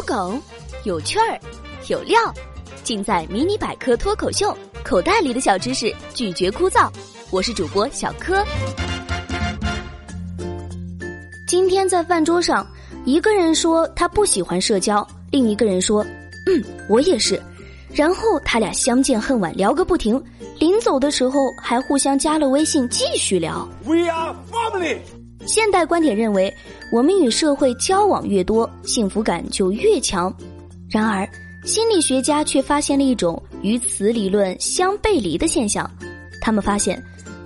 有梗，有趣儿，有料，尽在《迷你百科脱口秀》。口袋里的小知识，拒绝枯燥。我是主播小柯。今天在饭桌上，一个人说他不喜欢社交，另一个人说：“嗯，我也是。”然后他俩相见恨晚，聊个不停。临走的时候，还互相加了微信，继续聊。We are family。现代观点认为，我们与社会交往越多，幸福感就越强。然而，心理学家却发现了一种与此理论相背离的现象。他们发现，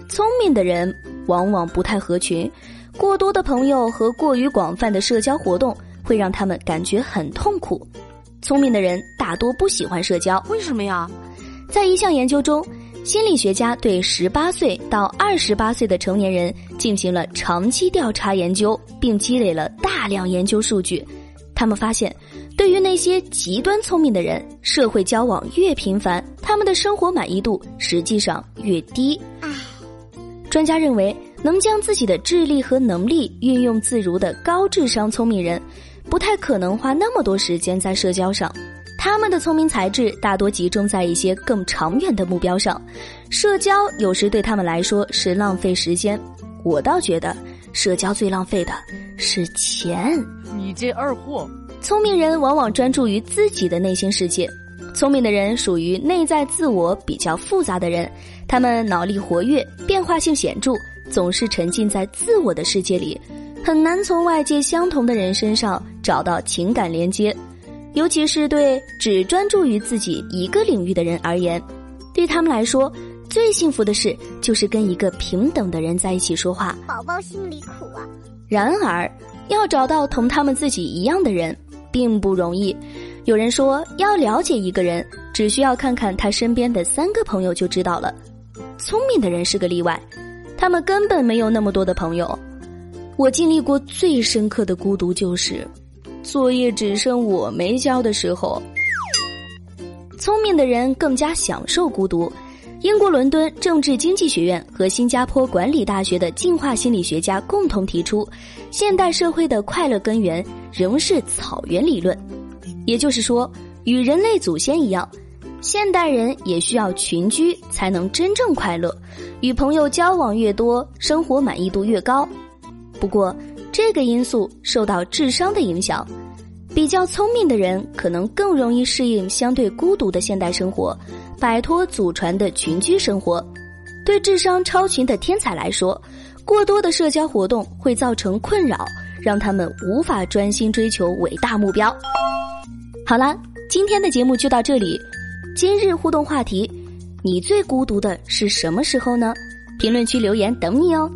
聪明的人往往不太合群，过多的朋友和过于广泛的社交活动会让他们感觉很痛苦。聪明的人大多不喜欢社交，为什么呀？在一项研究中。心理学家对十八岁到二十八岁的成年人进行了长期调查研究，并积累了大量研究数据。他们发现，对于那些极端聪明的人，社会交往越频繁，他们的生活满意度实际上越低。专家认为，能将自己的智力和能力运用自如的高智商聪明人，不太可能花那么多时间在社交上。他们的聪明才智大多集中在一些更长远的目标上，社交有时对他们来说是浪费时间。我倒觉得，社交最浪费的是钱。你这二货！聪明人往往专注于自己的内心世界。聪明的人属于内在自我比较复杂的人，他们脑力活跃，变化性显著，总是沉浸在自我的世界里，很难从外界相同的人身上找到情感连接。尤其是对只专注于自己一个领域的人而言，对他们来说，最幸福的事就是跟一个平等的人在一起说话。宝宝心里苦啊！然而，要找到同他们自己一样的人，并不容易。有人说，要了解一个人，只需要看看他身边的三个朋友就知道了。聪明的人是个例外，他们根本没有那么多的朋友。我经历过最深刻的孤独就是。作业只剩我没交的时候，聪明的人更加享受孤独。英国伦敦政治经济学院和新加坡管理大学的进化心理学家共同提出，现代社会的快乐根源仍是草原理论。也就是说，与人类祖先一样，现代人也需要群居才能真正快乐。与朋友交往越多，生活满意度越高。不过，这个因素受到智商的影响，比较聪明的人可能更容易适应相对孤独的现代生活，摆脱祖传的群居生活。对智商超群的天才来说，过多的社交活动会造成困扰，让他们无法专心追求伟大目标。好了，今天的节目就到这里。今日互动话题：你最孤独的是什么时候呢？评论区留言等你哦。